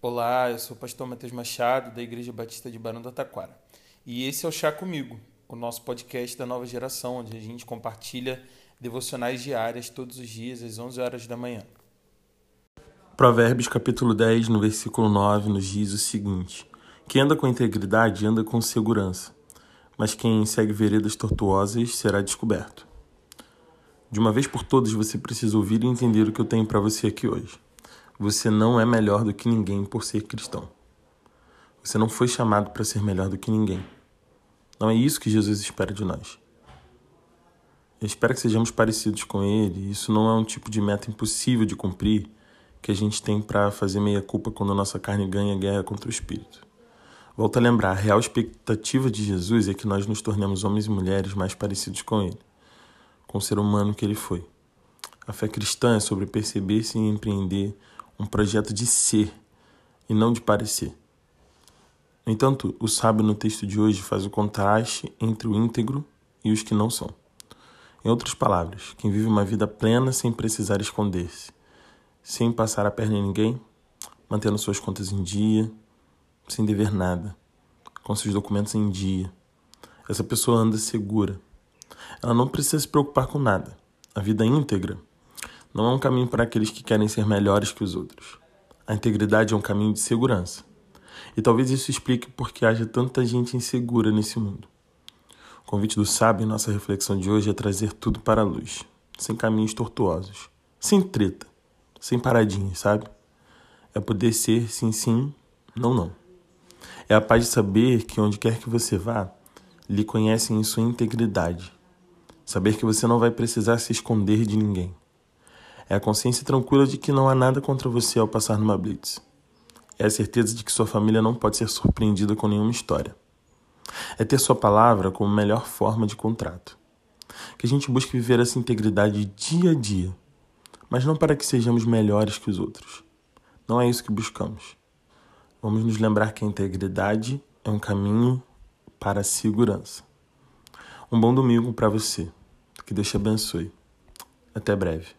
Olá, eu sou o pastor Matheus Machado, da Igreja Batista de Barão do Taquara. E esse é o Chá Comigo, o nosso podcast da nova geração, onde a gente compartilha devocionais diárias todos os dias às 11 horas da manhã. Provérbios capítulo 10, no versículo 9, nos diz o seguinte: Quem anda com integridade anda com segurança, mas quem segue veredas tortuosas será descoberto. De uma vez por todas, você precisa ouvir e entender o que eu tenho para você aqui hoje. Você não é melhor do que ninguém por ser cristão. Você não foi chamado para ser melhor do que ninguém. Não é isso que Jesus espera de nós. Eu espero que sejamos parecidos com Ele. Isso não é um tipo de meta impossível de cumprir que a gente tem para fazer meia culpa quando a nossa carne ganha guerra contra o Espírito. Volto a lembrar, a real expectativa de Jesus é que nós nos tornemos homens e mulheres mais parecidos com Ele, com o ser humano que Ele foi. A fé cristã é sobre perceber-se e empreender um projeto de ser e não de parecer. No entanto, o sábio no texto de hoje faz o contraste entre o íntegro e os que não são. Em outras palavras, quem vive uma vida plena sem precisar esconder-se, sem passar a perna em ninguém, mantendo suas contas em dia, sem dever nada, com seus documentos em dia. Essa pessoa anda segura. Ela não precisa se preocupar com nada. A vida íntegra não é um caminho para aqueles que querem ser melhores que os outros. A integridade é um caminho de segurança. E talvez isso explique por que haja tanta gente insegura nesse mundo. O convite do sábio em nossa reflexão de hoje é trazer tudo para a luz, sem caminhos tortuosos, sem treta, sem paradinhas, sabe? É poder ser sim, sim, não, não. É a paz de saber que onde quer que você vá, lhe conhecem em sua integridade. Saber que você não vai precisar se esconder de ninguém. É a consciência tranquila de que não há nada contra você ao passar numa blitz. É a certeza de que sua família não pode ser surpreendida com nenhuma história. É ter sua palavra como melhor forma de contrato. Que a gente busque viver essa integridade dia a dia, mas não para que sejamos melhores que os outros. Não é isso que buscamos. Vamos nos lembrar que a integridade é um caminho para a segurança. Um bom domingo para você. Que Deus te abençoe. Até breve.